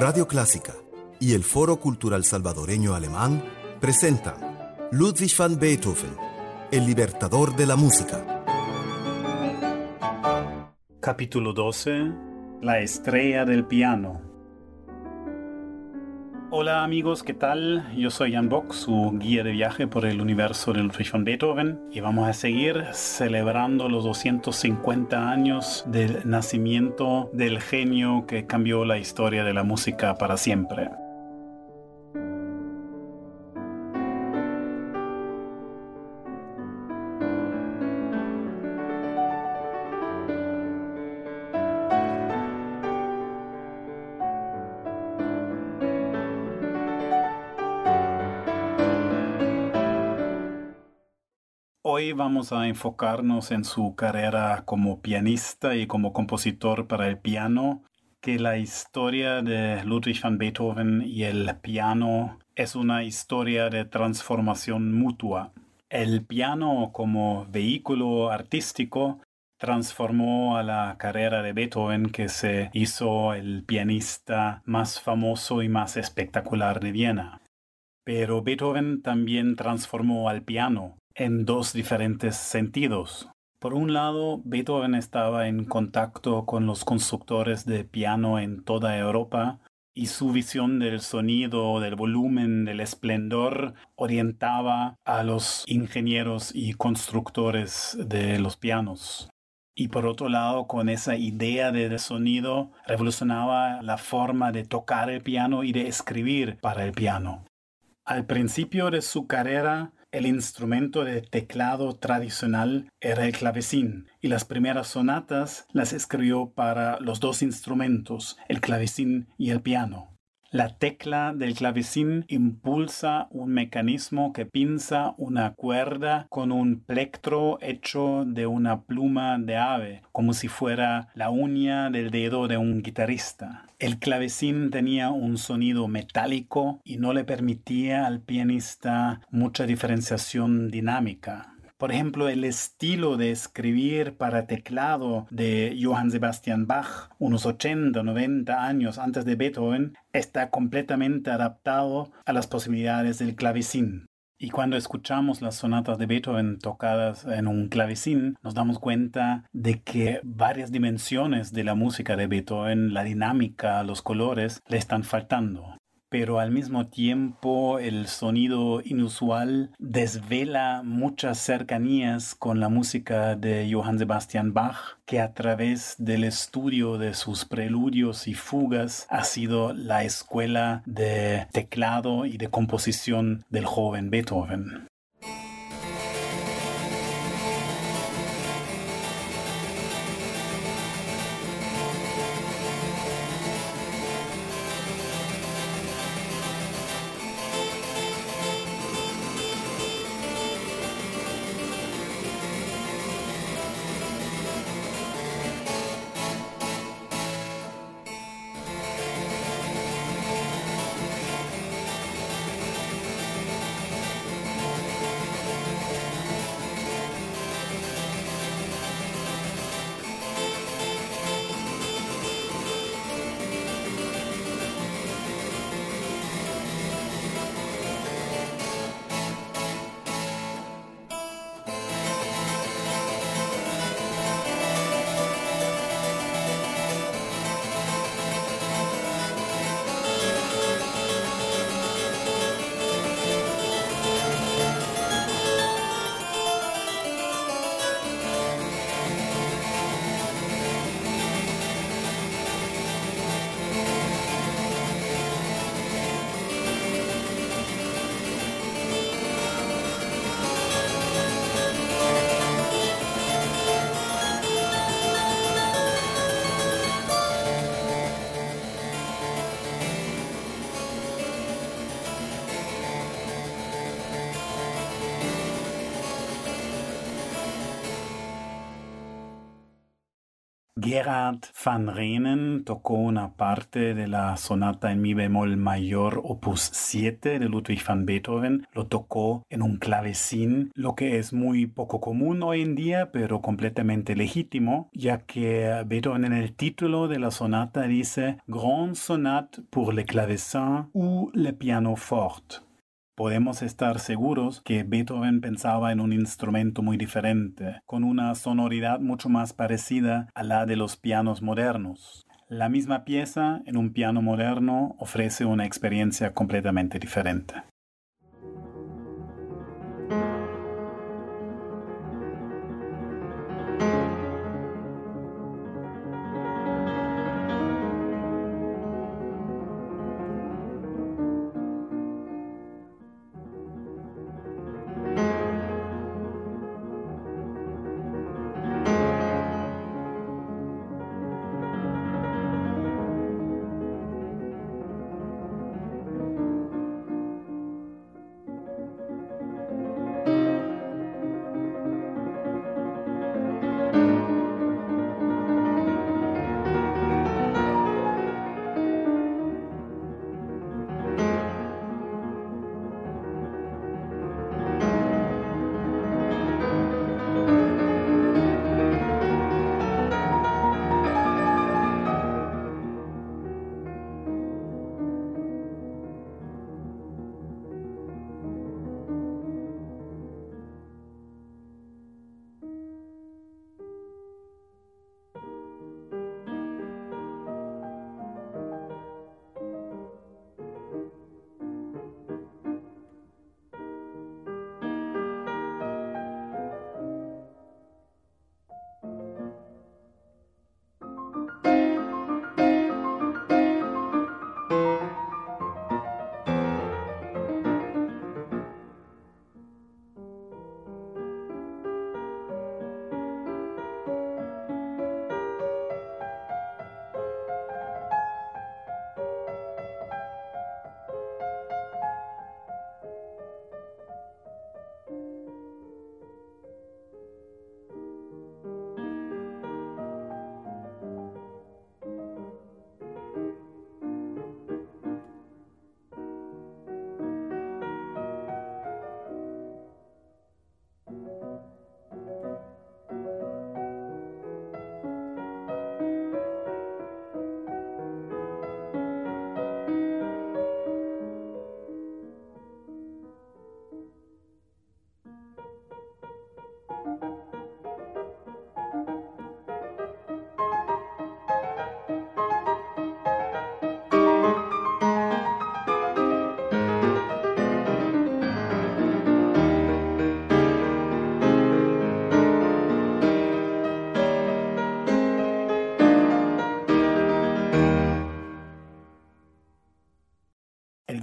Radio Clásica y el Foro Cultural Salvadoreño Alemán presentan Ludwig van Beethoven, el libertador de la música. Capítulo 12. La estrella del piano. Hola amigos, ¿qué tal? Yo soy Jan Bock, su guía de viaje por el universo de Ludwig van Beethoven y vamos a seguir celebrando los 250 años del nacimiento del genio que cambió la historia de la música para siempre. Vamos a enfocarnos en su carrera como pianista y como compositor para el piano, que la historia de Ludwig van Beethoven y el piano es una historia de transformación mutua. El piano como vehículo artístico transformó a la carrera de Beethoven que se hizo el pianista más famoso y más espectacular de Viena. Pero Beethoven también transformó al piano en dos diferentes sentidos. Por un lado, Beethoven estaba en contacto con los constructores de piano en toda Europa y su visión del sonido, del volumen, del esplendor orientaba a los ingenieros y constructores de los pianos. Y por otro lado, con esa idea de sonido, revolucionaba la forma de tocar el piano y de escribir para el piano. Al principio de su carrera, el instrumento de teclado tradicional era el clavecín y las primeras sonatas las escribió para los dos instrumentos, el clavecín y el piano. La tecla del clavecín impulsa un mecanismo que pinza una cuerda con un plectro hecho de una pluma de ave, como si fuera la uña del dedo de un guitarrista. El clavecín tenía un sonido metálico y no le permitía al pianista mucha diferenciación dinámica. Por ejemplo, el estilo de escribir para teclado de Johann Sebastian Bach, unos 80 o 90 años antes de Beethoven, está completamente adaptado a las posibilidades del clavecín. Y cuando escuchamos las sonatas de Beethoven tocadas en un clavecín, nos damos cuenta de que varias dimensiones de la música de Beethoven, la dinámica, los colores, le están faltando pero al mismo tiempo el sonido inusual desvela muchas cercanías con la música de Johann Sebastian Bach, que a través del estudio de sus preludios y fugas ha sido la escuela de teclado y de composición del joven Beethoven. Gerhard van Renen tocó una parte de la sonata en mi bemol mayor opus 7 de Ludwig van Beethoven. Lo tocó en un clavecín, lo que es muy poco común hoy en día, pero completamente legítimo, ya que Beethoven en el título de la sonata dice Grand Sonate pour le clavecin ou le pianoforte podemos estar seguros que Beethoven pensaba en un instrumento muy diferente, con una sonoridad mucho más parecida a la de los pianos modernos. La misma pieza en un piano moderno ofrece una experiencia completamente diferente.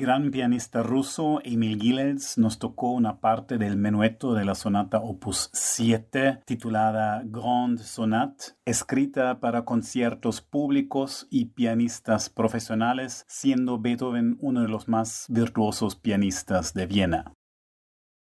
Gran pianista ruso Emil Gilels nos tocó una parte del menueto de la sonata opus 7 titulada Grand Sonate, escrita para conciertos públicos y pianistas profesionales, siendo Beethoven uno de los más virtuosos pianistas de Viena.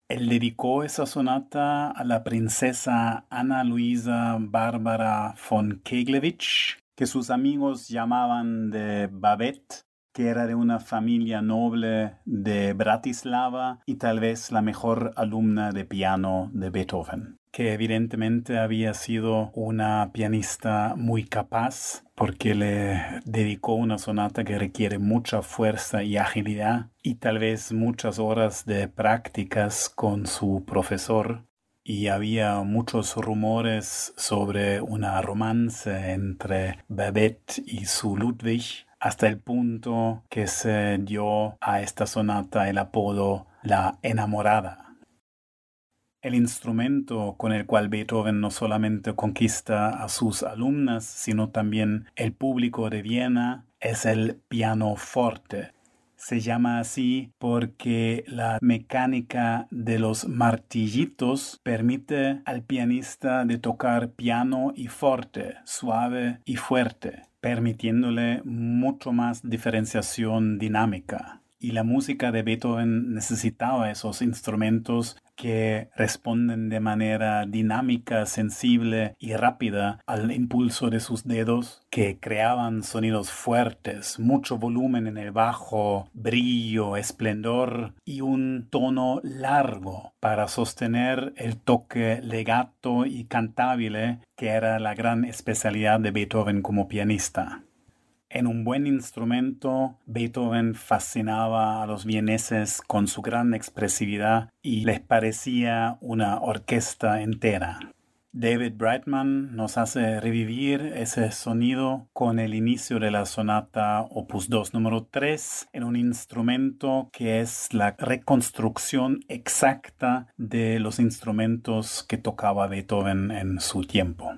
Él dedicó esa sonata a la princesa Ana Luisa Bárbara von Keglevich, que sus amigos llamaban de Babette que era de una familia noble de Bratislava y tal vez la mejor alumna de piano de Beethoven que evidentemente había sido una pianista muy capaz porque le dedicó una sonata que requiere mucha fuerza y agilidad y tal vez muchas horas de prácticas con su profesor. Y había muchos rumores sobre una romance entre Babette y su Ludwig hasta el punto que se dio a esta sonata el apodo La enamorada. El instrumento con el cual Beethoven no solamente conquista a sus alumnas, sino también el público de Viena es el pianoforte. Se llama así porque la mecánica de los martillitos permite al pianista de tocar piano y forte, suave y fuerte permitiéndole mucho más diferenciación dinámica. Y la música de Beethoven necesitaba esos instrumentos que responden de manera dinámica, sensible y rápida al impulso de sus dedos, que creaban sonidos fuertes, mucho volumen en el bajo, brillo, esplendor y un tono largo para sostener el toque legato y cantable que era la gran especialidad de Beethoven como pianista. En un buen instrumento, Beethoven fascinaba a los vieneses con su gran expresividad y les parecía una orquesta entera. David Brightman nos hace revivir ese sonido con el inicio de la sonata Opus 2 número 3 en un instrumento que es la reconstrucción exacta de los instrumentos que tocaba Beethoven en su tiempo.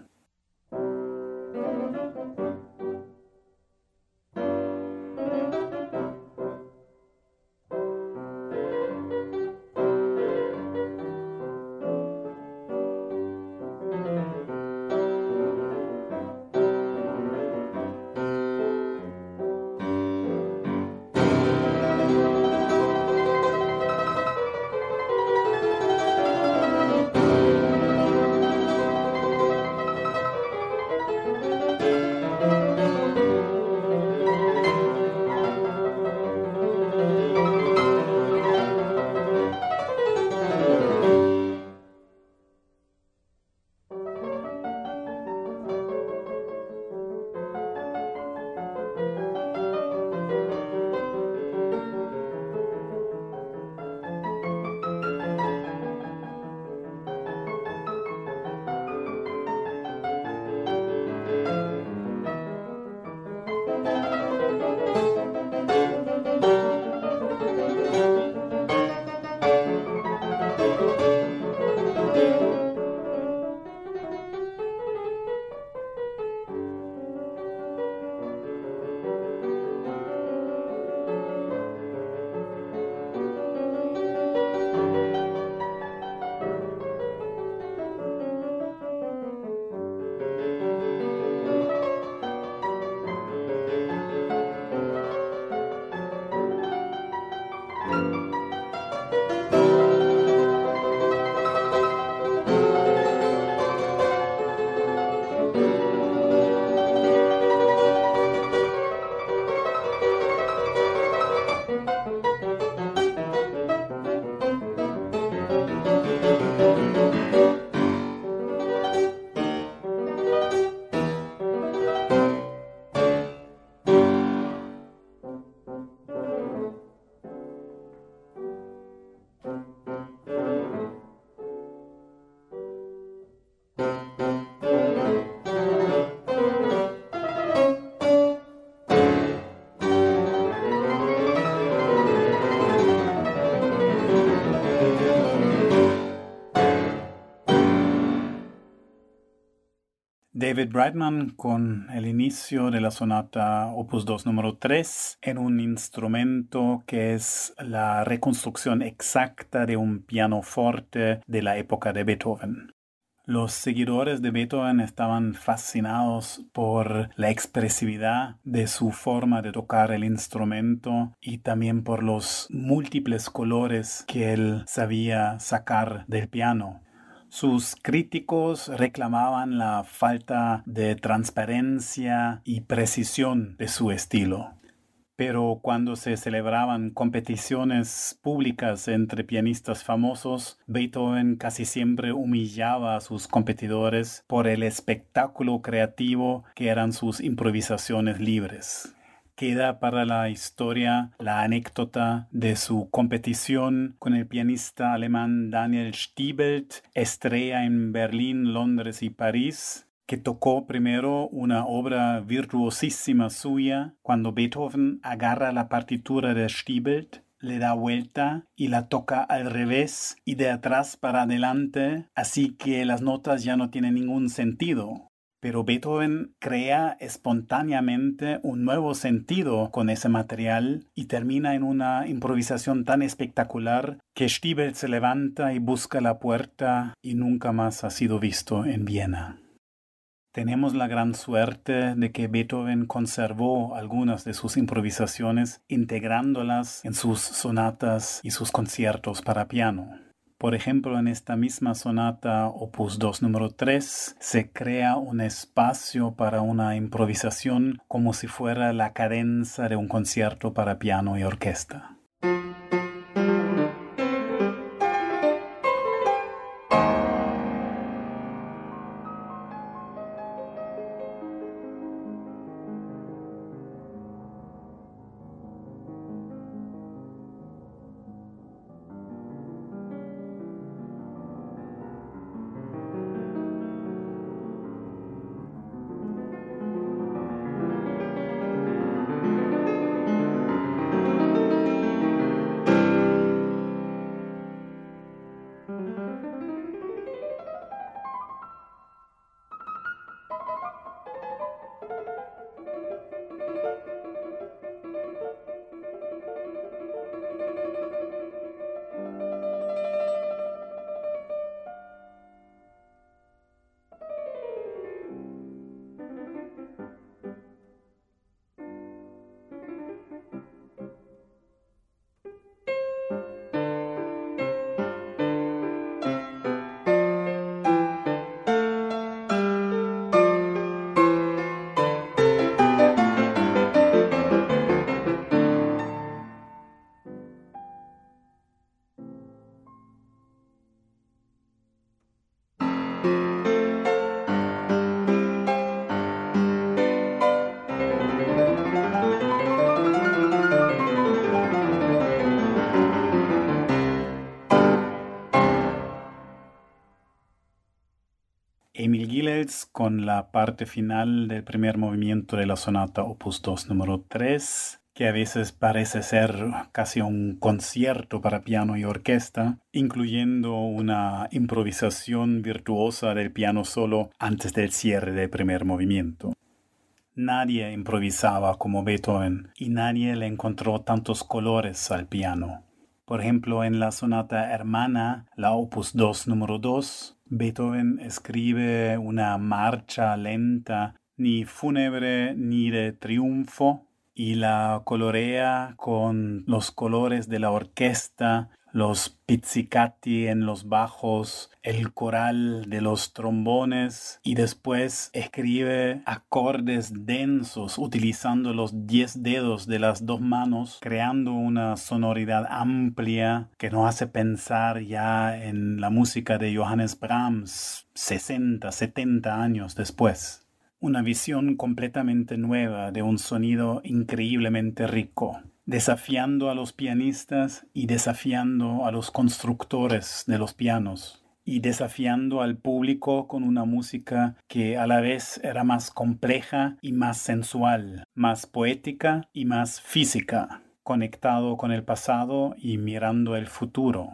David Brightman con el inicio de la sonata Opus 2 número 3 en un instrumento que es la reconstrucción exacta de un pianoforte de la época de Beethoven. Los seguidores de Beethoven estaban fascinados por la expresividad de su forma de tocar el instrumento y también por los múltiples colores que él sabía sacar del piano. Sus críticos reclamaban la falta de transparencia y precisión de su estilo. Pero cuando se celebraban competiciones públicas entre pianistas famosos, Beethoven casi siempre humillaba a sus competidores por el espectáculo creativo que eran sus improvisaciones libres queda para la historia la anécdota de su competición con el pianista alemán Daniel Stiebelt, estrella en Berlín, Londres y París, que tocó primero una obra virtuosísima suya cuando Beethoven agarra la partitura de Stiebelt le da vuelta y la toca al revés y de atrás para adelante, así que las notas ya no tienen ningún sentido. Pero Beethoven crea espontáneamente un nuevo sentido con ese material y termina en una improvisación tan espectacular que Stiebel se levanta y busca la puerta y nunca más ha sido visto en Viena. Tenemos la gran suerte de que Beethoven conservó algunas de sus improvisaciones integrándolas en sus sonatas y sus conciertos para piano. Por ejemplo, en esta misma sonata opus 2 número 3 se crea un espacio para una improvisación como si fuera la cadenza de un concierto para piano y orquesta. Con la parte final del primer movimiento de la sonata opus 2 número 3, que a veces parece ser casi un concierto para piano y orquesta, incluyendo una improvisación virtuosa del piano solo antes del cierre del primer movimiento. Nadie improvisaba como Beethoven y nadie le encontró tantos colores al piano. Por ejemplo, en la sonata hermana, la opus 2 número 2, Beethoven escribe una marcha lenta, ni fúnebre ni de triunfo, y la colorea con los colores de la orquesta, los pizzicati en los bajos, el coral de los trombones y después escribe acordes densos utilizando los diez dedos de las dos manos, creando una sonoridad amplia que nos hace pensar ya en la música de Johannes Brahms 60, 70 años después. Una visión completamente nueva de un sonido increíblemente rico desafiando a los pianistas y desafiando a los constructores de los pianos y desafiando al público con una música que a la vez era más compleja y más sensual, más poética y más física, conectado con el pasado y mirando el futuro.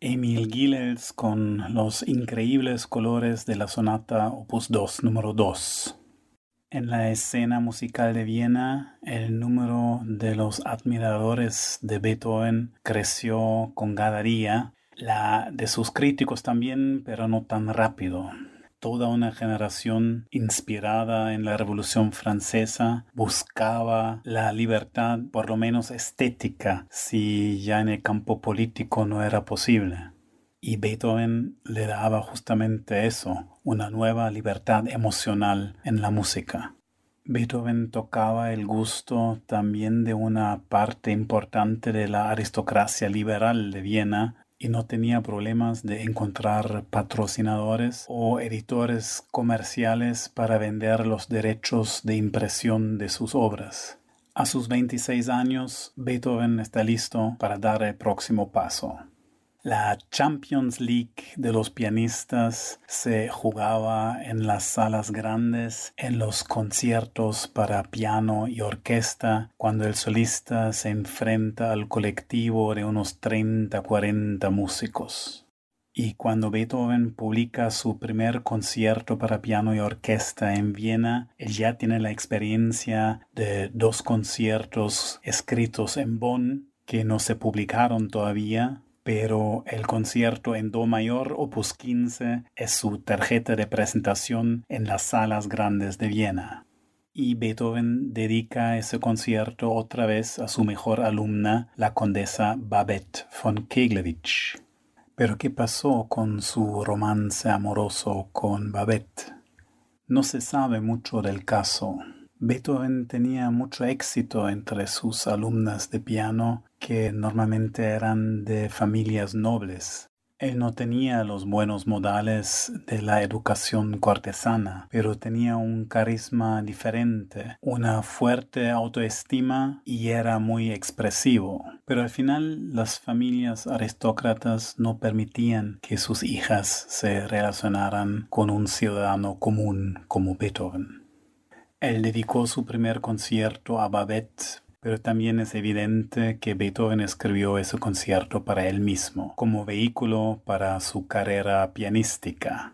Emil Gilels con los increíbles colores de la sonata opus 2 número 2. En la escena musical de Viena, el número de los admiradores de Beethoven creció con cada la de sus críticos también, pero no tan rápido toda una generación inspirada en la Revolución Francesa buscaba la libertad, por lo menos estética, si ya en el campo político no era posible. Y Beethoven le daba justamente eso, una nueva libertad emocional en la música. Beethoven tocaba el gusto también de una parte importante de la aristocracia liberal de Viena y no tenía problemas de encontrar patrocinadores o editores comerciales para vender los derechos de impresión de sus obras. A sus 26 años, Beethoven está listo para dar el próximo paso. La Champions League de los pianistas se jugaba en las salas grandes, en los conciertos para piano y orquesta, cuando el solista se enfrenta al colectivo de unos 30-40 músicos. Y cuando Beethoven publica su primer concierto para piano y orquesta en Viena, él ya tiene la experiencia de dos conciertos escritos en Bonn que no se publicaron todavía, pero el concierto en Do mayor opus 15 es su tarjeta de presentación en las salas grandes de Viena. Y Beethoven dedica ese concierto otra vez a su mejor alumna, la condesa Babette von Keglevich. Pero ¿qué pasó con su romance amoroso con Babette? No se sabe mucho del caso. Beethoven tenía mucho éxito entre sus alumnas de piano que normalmente eran de familias nobles. Él no tenía los buenos modales de la educación cortesana, pero tenía un carisma diferente, una fuerte autoestima y era muy expresivo. Pero al final las familias aristócratas no permitían que sus hijas se relacionaran con un ciudadano común como Beethoven. Él dedicó su primer concierto a Babette, pero también es evidente que Beethoven escribió ese concierto para él mismo, como vehículo para su carrera pianística.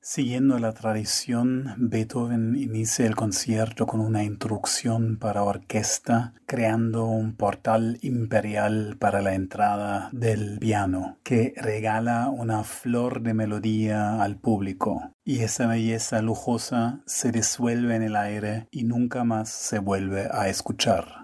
Siguiendo la tradición, Beethoven inicia el concierto con una introducción para orquesta, creando un portal imperial para la entrada del piano, que regala una flor de melodía al público. Y esa belleza lujosa se disuelve en el aire y nunca más se vuelve a escuchar.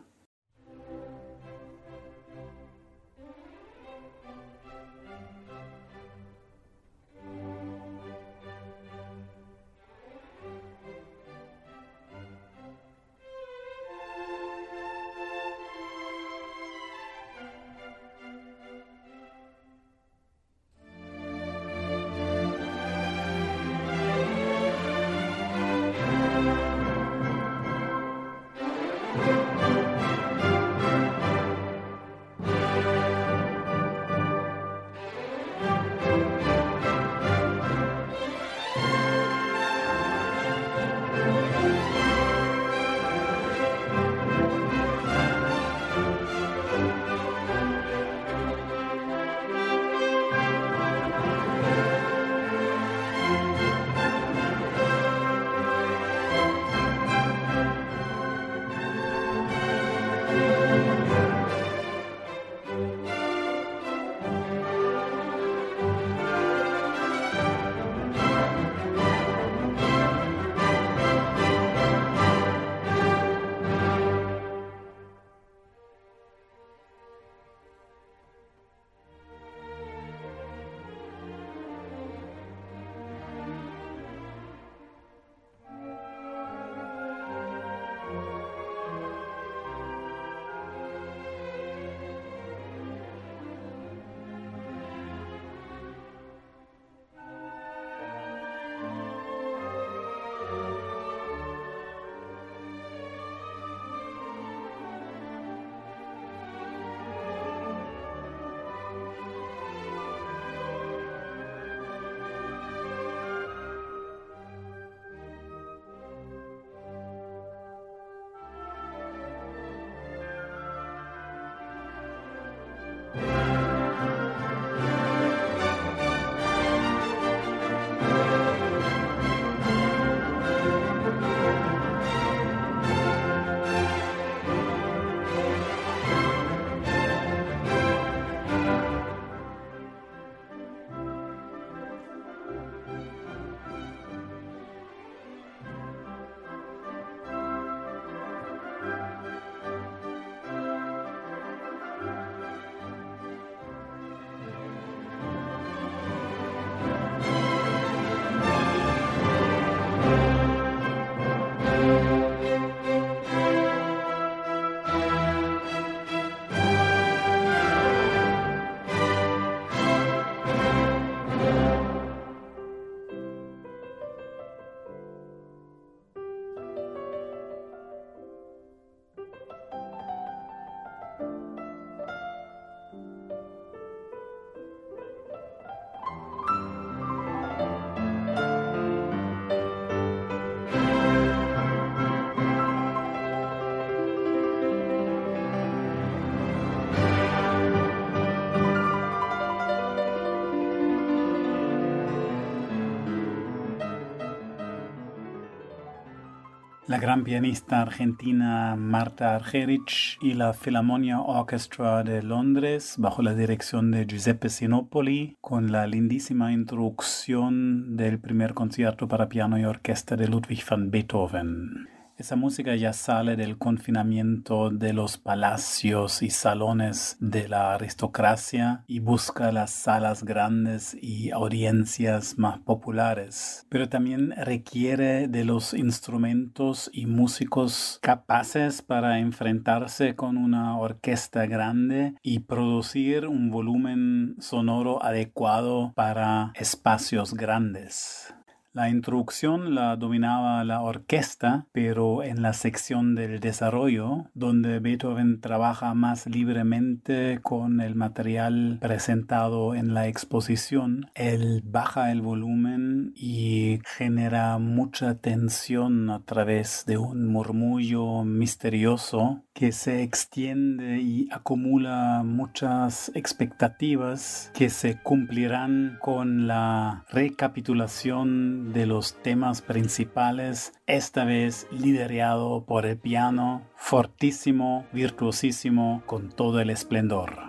La gran pianista argentina Marta Argerich y la Philharmonia Orchestra de Londres bajo la dirección de Giuseppe Sinopoli con la lindísima introducción del primer concierto para piano y orquesta de Ludwig van Beethoven. Esa música ya sale del confinamiento de los palacios y salones de la aristocracia y busca las salas grandes y audiencias más populares, pero también requiere de los instrumentos y músicos capaces para enfrentarse con una orquesta grande y producir un volumen sonoro adecuado para espacios grandes. La introducción la dominaba la orquesta, pero en la sección del desarrollo, donde Beethoven trabaja más libremente con el material presentado en la exposición, él baja el volumen y genera mucha tensión a través de un murmullo misterioso que se extiende y acumula muchas expectativas que se cumplirán con la recapitulación de los temas principales, esta vez liderado por el piano, fortísimo, virtuosísimo, con todo el esplendor.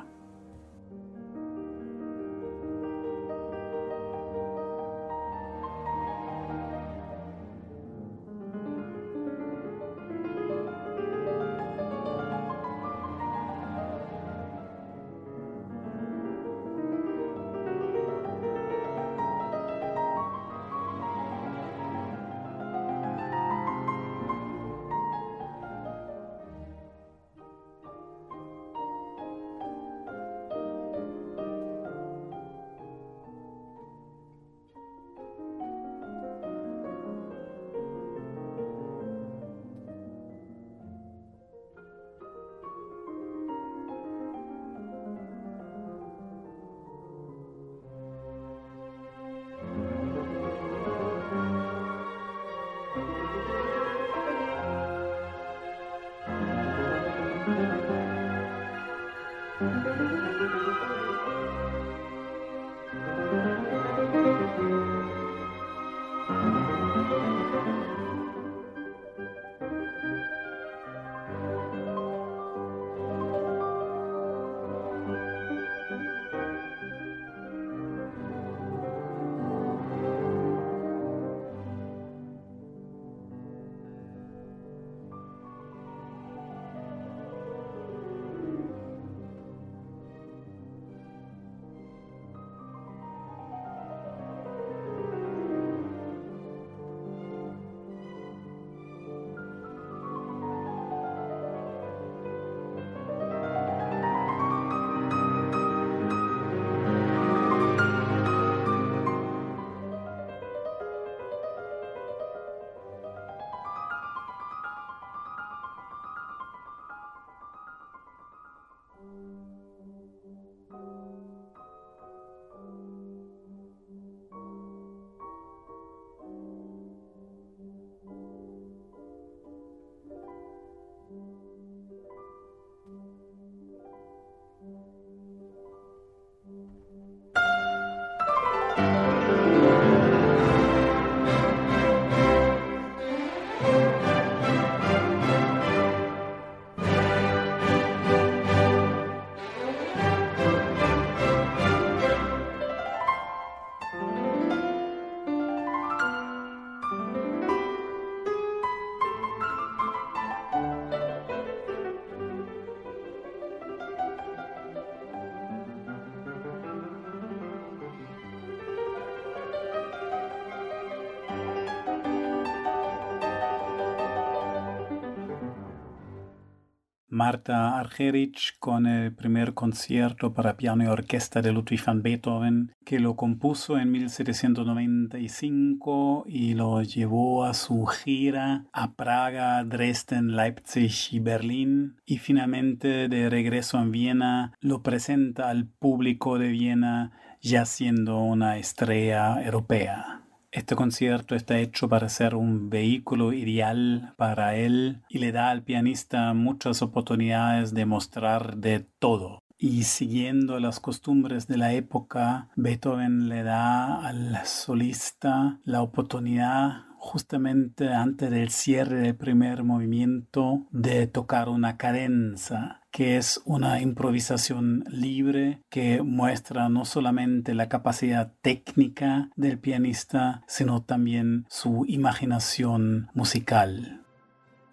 Marta Argerich con el primer concierto para piano y orquesta de Ludwig van Beethoven, que lo compuso en 1795 y lo llevó a su gira a Praga, Dresden, Leipzig y Berlín, y finalmente de regreso en Viena lo presenta al público de Viena ya siendo una estrella europea. Este concierto está hecho para ser un vehículo ideal para él y le da al pianista muchas oportunidades de mostrar de todo. Y siguiendo las costumbres de la época, Beethoven le da al solista la oportunidad justamente antes del cierre del primer movimiento de tocar una cadenza que es una improvisación libre que muestra no solamente la capacidad técnica del pianista, sino también su imaginación musical.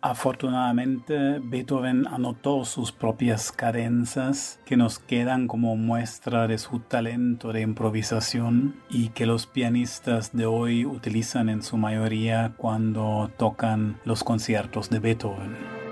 Afortunadamente, Beethoven anotó sus propias cadencias que nos quedan como muestra de su talento de improvisación y que los pianistas de hoy utilizan en su mayoría cuando tocan los conciertos de Beethoven.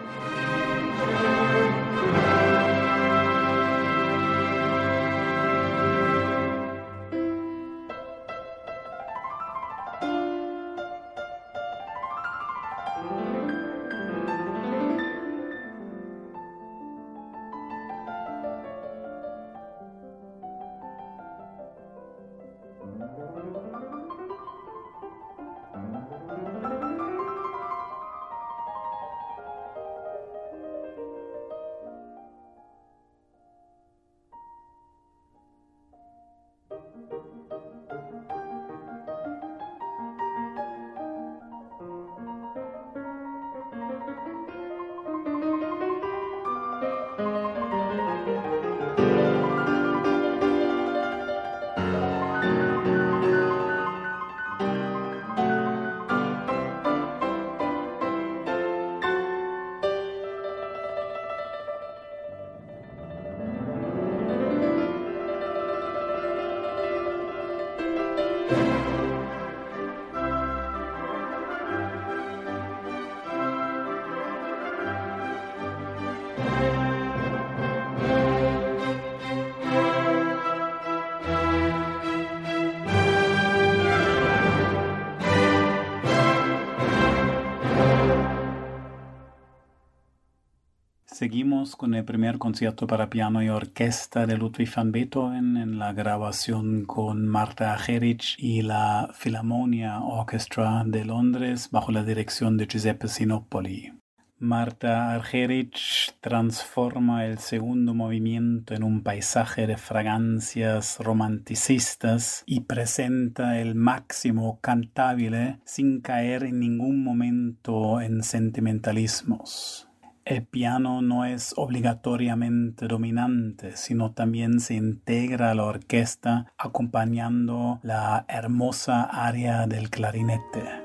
Seguimos con el primer concierto para piano y orquesta de Ludwig van Beethoven en la grabación con Marta Argerich y la Philharmonia Orchestra de Londres bajo la dirección de Giuseppe Sinopoli. Marta Argerich transforma el segundo movimiento en un paisaje de fragancias romanticistas y presenta el máximo cantabile sin caer en ningún momento en sentimentalismos. El piano no es obligatoriamente dominante, sino también se integra a la orquesta acompañando la hermosa área del clarinete.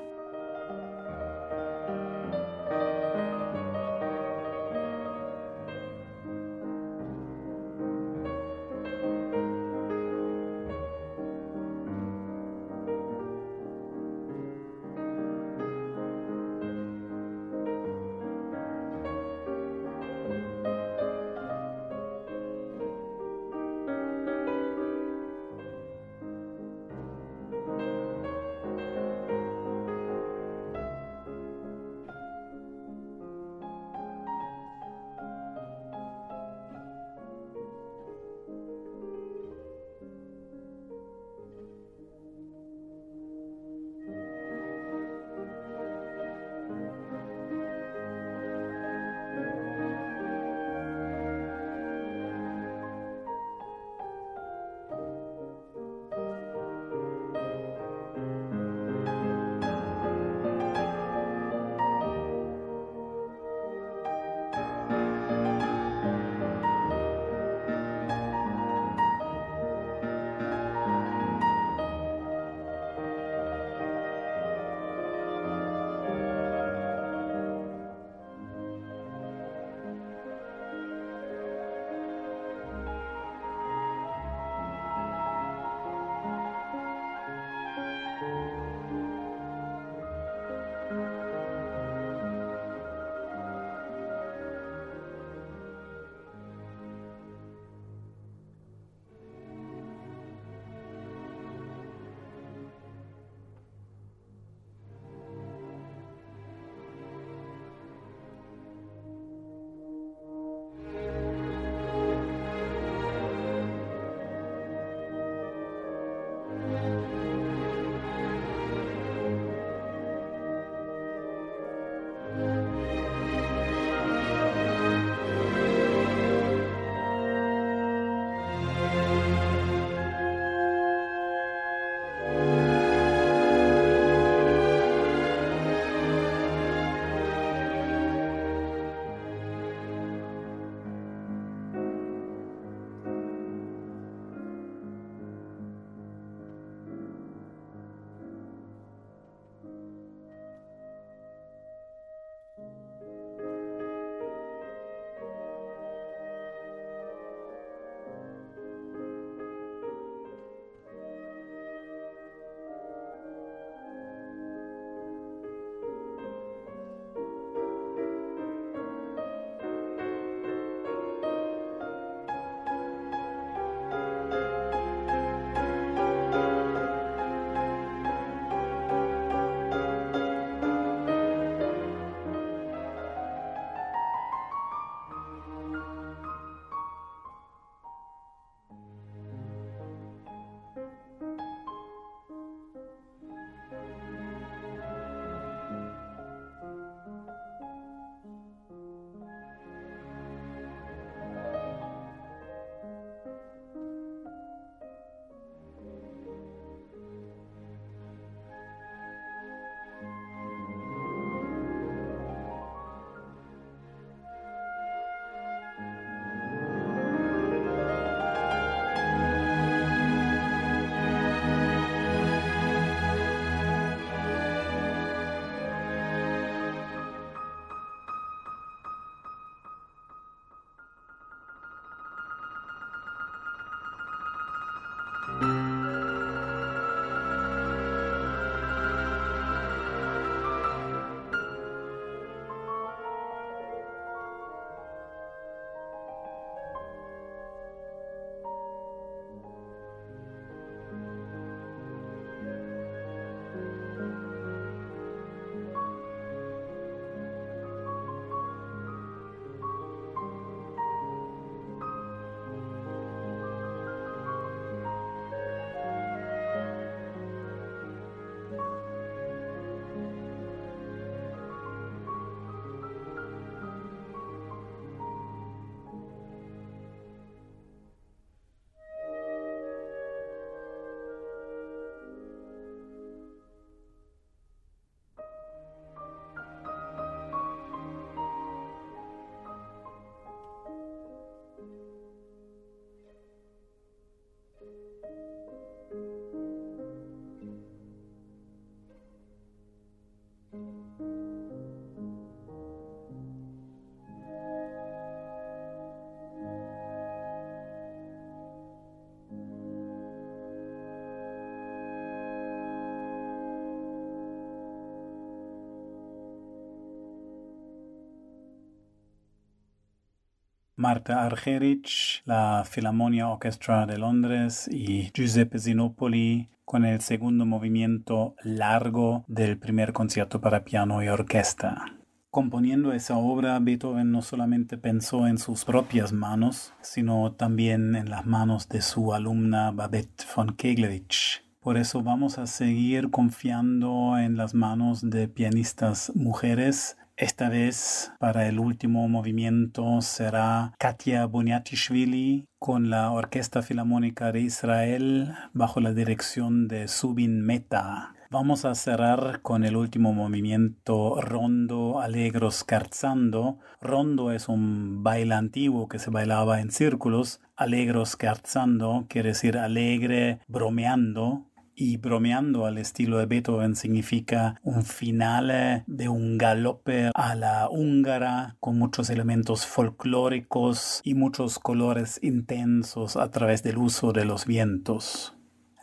Marta Argerich, la Philharmonia Orchestra de Londres y Giuseppe Zinopoli con el segundo movimiento largo del primer concierto para piano y orquesta. Componiendo esa obra, Beethoven no solamente pensó en sus propias manos, sino también en las manos de su alumna Babette von Keglevich. Por eso vamos a seguir confiando en las manos de pianistas mujeres. Esta vez para el último movimiento será Katia Buniatishvili con la Orquesta Filarmónica de Israel bajo la dirección de Subin Meta. Vamos a cerrar con el último movimiento Rondo Alegro Scherzando. Rondo es un baile antiguo que se bailaba en círculos. Alegro Scherzando quiere decir alegre bromeando. Y bromeando al estilo de Beethoven significa un finale de un galope a la húngara con muchos elementos folclóricos y muchos colores intensos a través del uso de los vientos.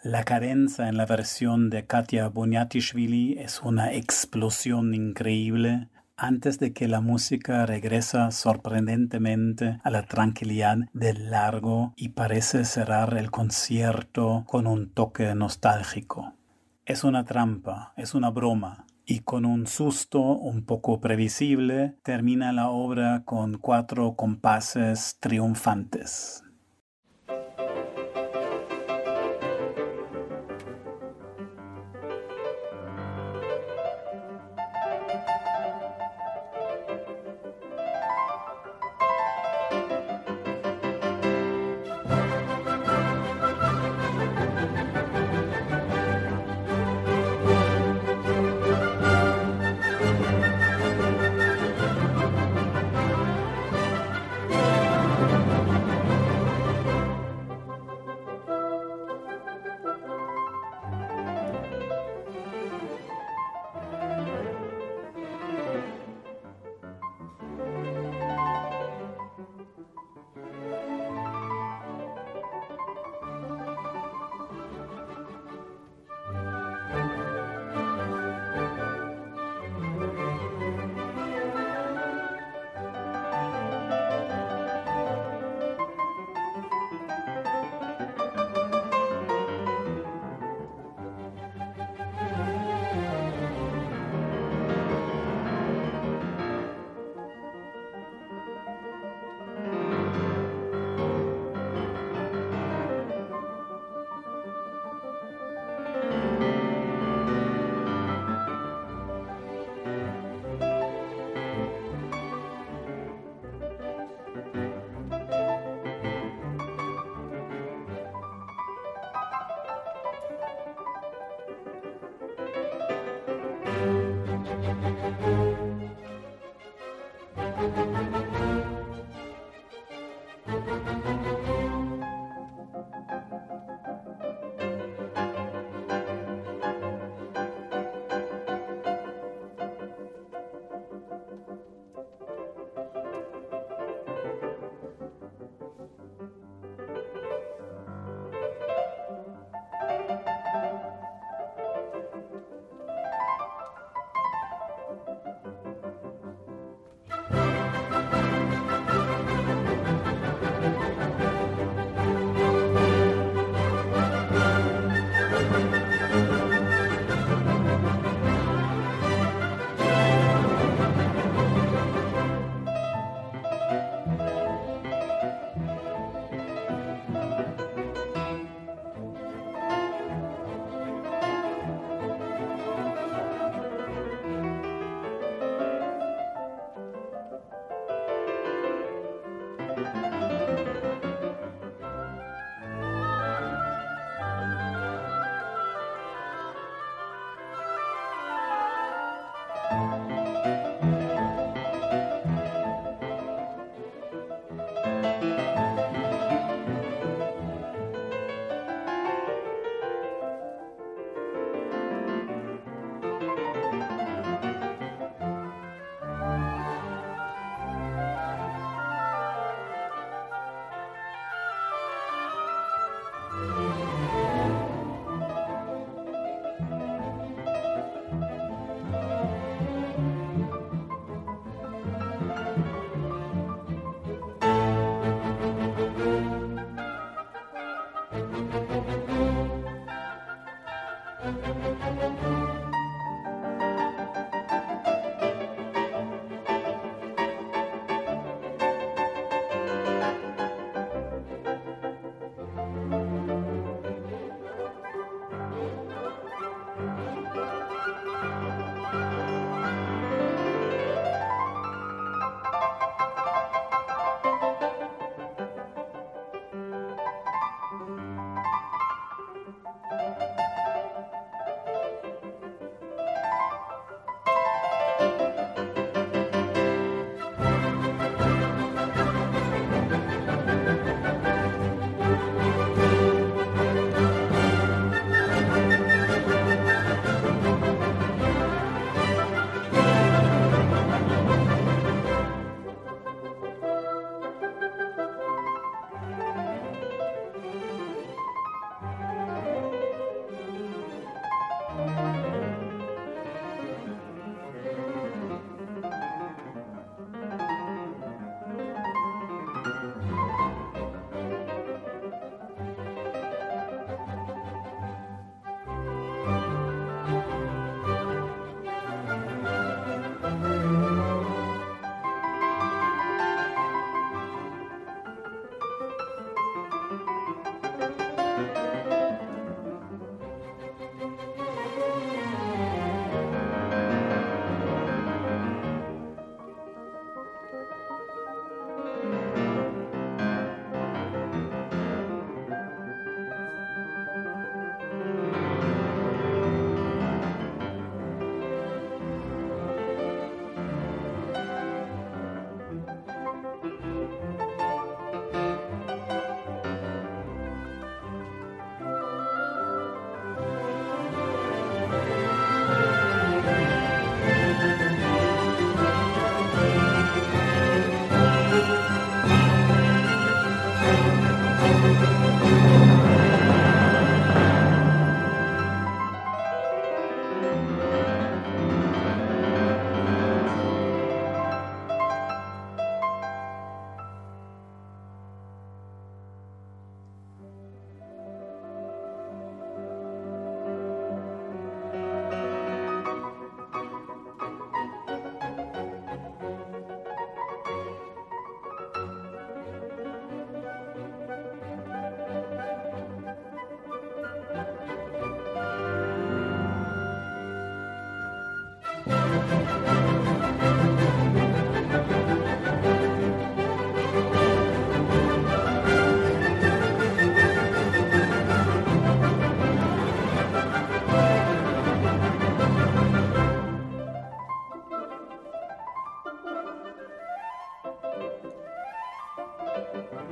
La cadenza en la versión de Katia Boniatishvili es una explosión increíble antes de que la música regresa sorprendentemente a la tranquilidad del largo y parece cerrar el concierto con un toque nostálgico. Es una trampa, es una broma, y con un susto un poco previsible termina la obra con cuatro compases triunfantes.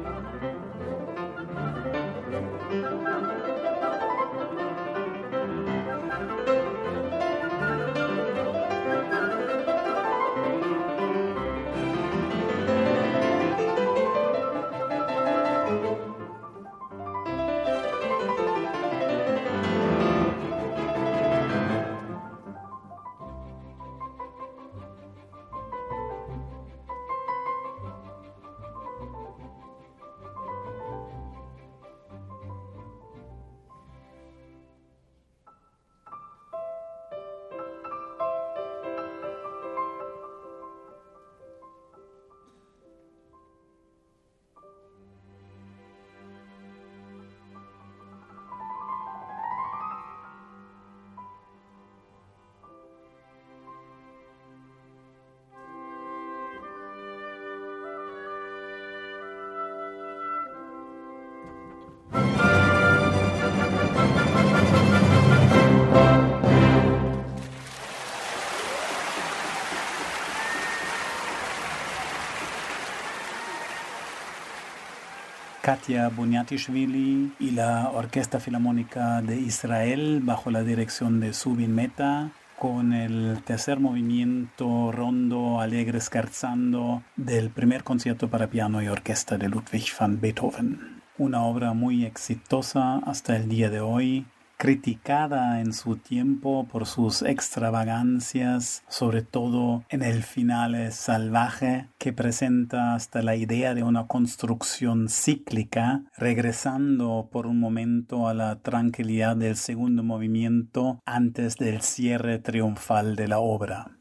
Thank you. Katia Bunyatishvili y la Orquesta Filarmónica de Israel bajo la dirección de Subin Meta con el tercer movimiento rondo alegre scherzando del primer concierto para piano y orquesta de Ludwig van Beethoven. Una obra muy exitosa hasta el día de hoy criticada en su tiempo por sus extravagancias, sobre todo en el final salvaje que presenta hasta la idea de una construcción cíclica, regresando por un momento a la tranquilidad del segundo movimiento antes del cierre triunfal de la obra.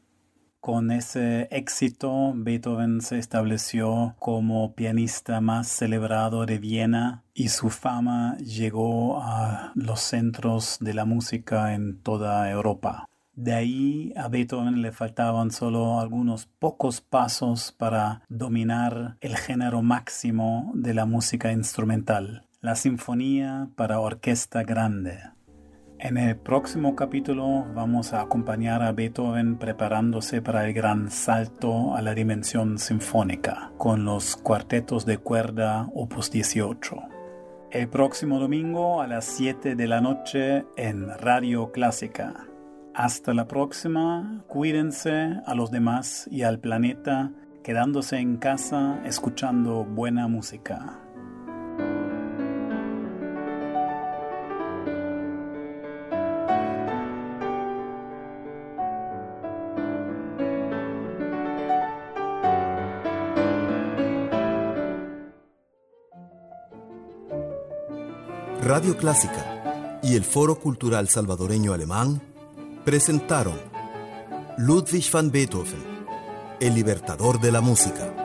Con ese éxito, Beethoven se estableció como pianista más celebrado de Viena y su fama llegó a los centros de la música en toda Europa. De ahí a Beethoven le faltaban solo algunos pocos pasos para dominar el género máximo de la música instrumental, la sinfonía para orquesta grande. En el próximo capítulo vamos a acompañar a Beethoven preparándose para el gran salto a la dimensión sinfónica con los cuartetos de cuerda opus 18. El próximo domingo a las 7 de la noche en Radio Clásica. Hasta la próxima, cuídense a los demás y al planeta quedándose en casa escuchando buena música. Radio Clásica y el Foro Cultural Salvadoreño Alemán presentaron Ludwig van Beethoven, el libertador de la música.